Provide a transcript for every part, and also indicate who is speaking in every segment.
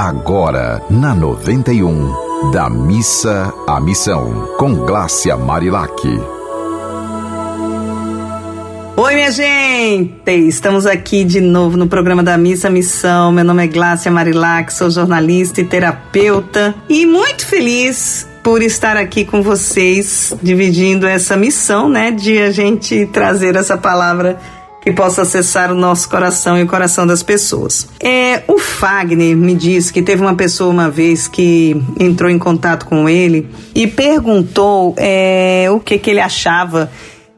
Speaker 1: Agora, na 91, da missa à missão, com Glácia Marilac.
Speaker 2: Oi, minha gente! Estamos aqui de novo no programa da Missa Missão. Meu nome é Glácia Marilac, sou jornalista e terapeuta e muito feliz por estar aqui com vocês, dividindo essa missão, né, de a gente trazer essa palavra que possa acessar o nosso coração e o coração das pessoas. É, o Fagner me disse que teve uma pessoa uma vez que entrou em contato com ele e perguntou é, o que, que ele achava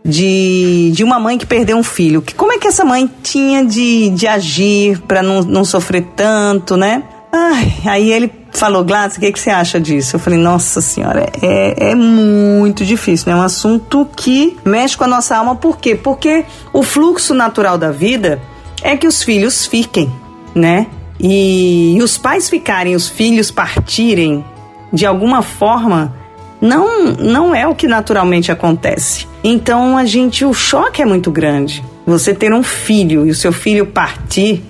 Speaker 2: de, de uma mãe que perdeu um filho. Como é que essa mãe tinha de, de agir para não, não sofrer tanto, né? Ai, aí ele falou, Gladys, o que, que você acha disso? Eu falei, nossa senhora, é, é muito difícil, né? É um assunto que mexe com a nossa alma. Por quê? Porque o fluxo natural da vida é que os filhos fiquem, né? E, e os pais ficarem, os filhos partirem, de alguma forma, não, não é o que naturalmente acontece. Então a gente, o choque é muito grande. Você ter um filho e o seu filho partir.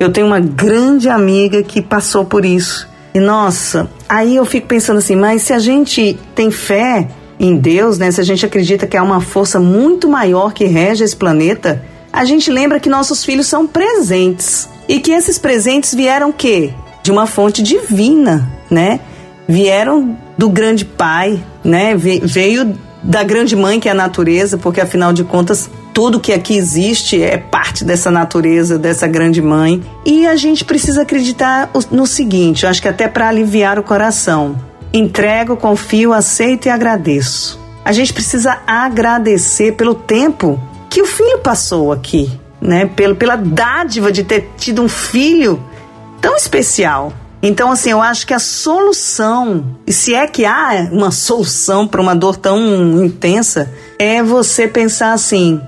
Speaker 2: Eu tenho uma grande amiga que passou por isso. E nossa, aí eu fico pensando assim, mas se a gente tem fé em Deus, né? Se a gente acredita que há uma força muito maior que rege esse planeta, a gente lembra que nossos filhos são presentes. E que esses presentes vieram quê? De uma fonte divina, né? Vieram do grande pai, né? Veio da grande mãe que é a natureza, porque afinal de contas tudo que aqui existe é parte dessa natureza, dessa grande mãe. E a gente precisa acreditar no seguinte, eu acho que até para aliviar o coração. Entrego, confio, aceito e agradeço. A gente precisa agradecer pelo tempo que o filho passou aqui, né? Pelo, pela dádiva de ter tido um filho tão especial. Então, assim, eu acho que a solução, e se é que há uma solução para uma dor tão intensa, é você pensar assim: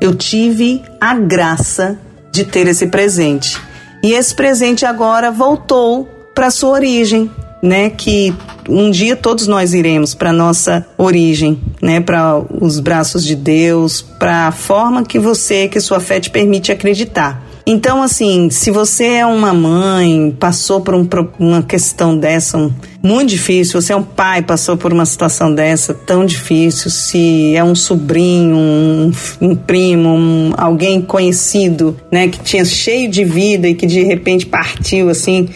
Speaker 2: eu tive a graça de ter esse presente. E esse presente agora voltou para sua origem, né? Que um dia todos nós iremos para nossa origem, né? Para os braços de Deus, para a forma que você, que sua fé te permite acreditar. Então, assim, se você é uma mãe, passou por um, uma questão dessa um, muito difícil, você é um pai, passou por uma situação dessa tão difícil, se é um sobrinho, um, um primo, um, alguém conhecido, né, que tinha cheio de vida e que de repente partiu, assim,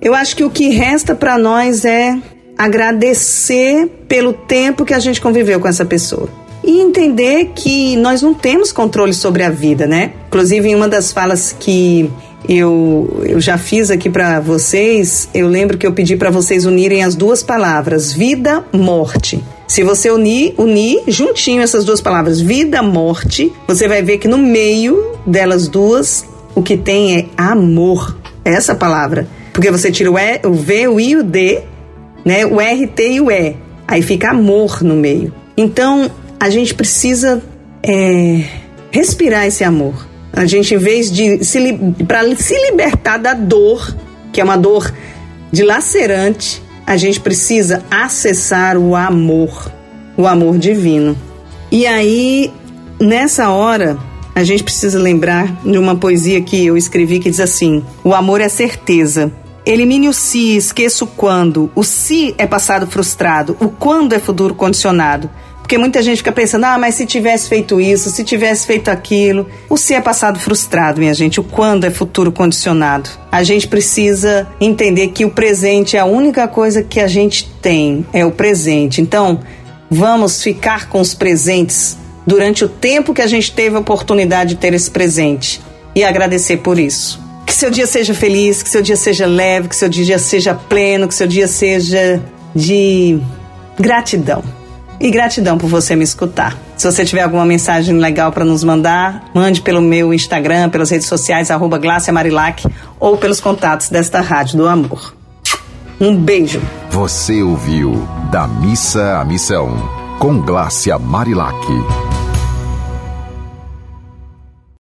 Speaker 2: eu acho que o que resta para nós é agradecer pelo tempo que a gente conviveu com essa pessoa e entender que nós não temos controle sobre a vida, né? Inclusive, em uma das falas que eu, eu já fiz aqui para vocês, eu lembro que eu pedi para vocês unirem as duas palavras, vida, morte. Se você unir, unir juntinho essas duas palavras, vida, morte, você vai ver que no meio delas duas, o que tem é amor. É essa palavra. Porque você tira o, e, o V, o I o D, né? O R, T e o E. Aí fica amor no meio. Então, a gente precisa é, respirar esse amor. A gente, em vez de se, para se libertar da dor, que é uma dor dilacerante, a gente precisa acessar o amor, o amor divino. E aí, nessa hora, a gente precisa lembrar de uma poesia que eu escrevi que diz assim: O amor é certeza. Elimine o se, esqueça o quando. O se é passado frustrado, o quando é futuro condicionado. Porque muita gente fica pensando, ah, mas se tivesse feito isso, se tivesse feito aquilo. O se é passado frustrado, minha gente. O quando é futuro condicionado. A gente precisa entender que o presente é a única coisa que a gente tem, é o presente. Então, vamos ficar com os presentes durante o tempo que a gente teve a oportunidade de ter esse presente e agradecer por isso. Que seu dia seja feliz, que seu dia seja leve, que seu dia seja pleno, que seu dia seja de gratidão. E gratidão por você me escutar. Se você tiver alguma mensagem legal para nos mandar, mande pelo meu Instagram, pelas redes sociais, arroba Marilac, ou pelos contatos desta Rádio do Amor. Um beijo.
Speaker 1: Você ouviu Da Missa à Missão, com Glácia Marilac.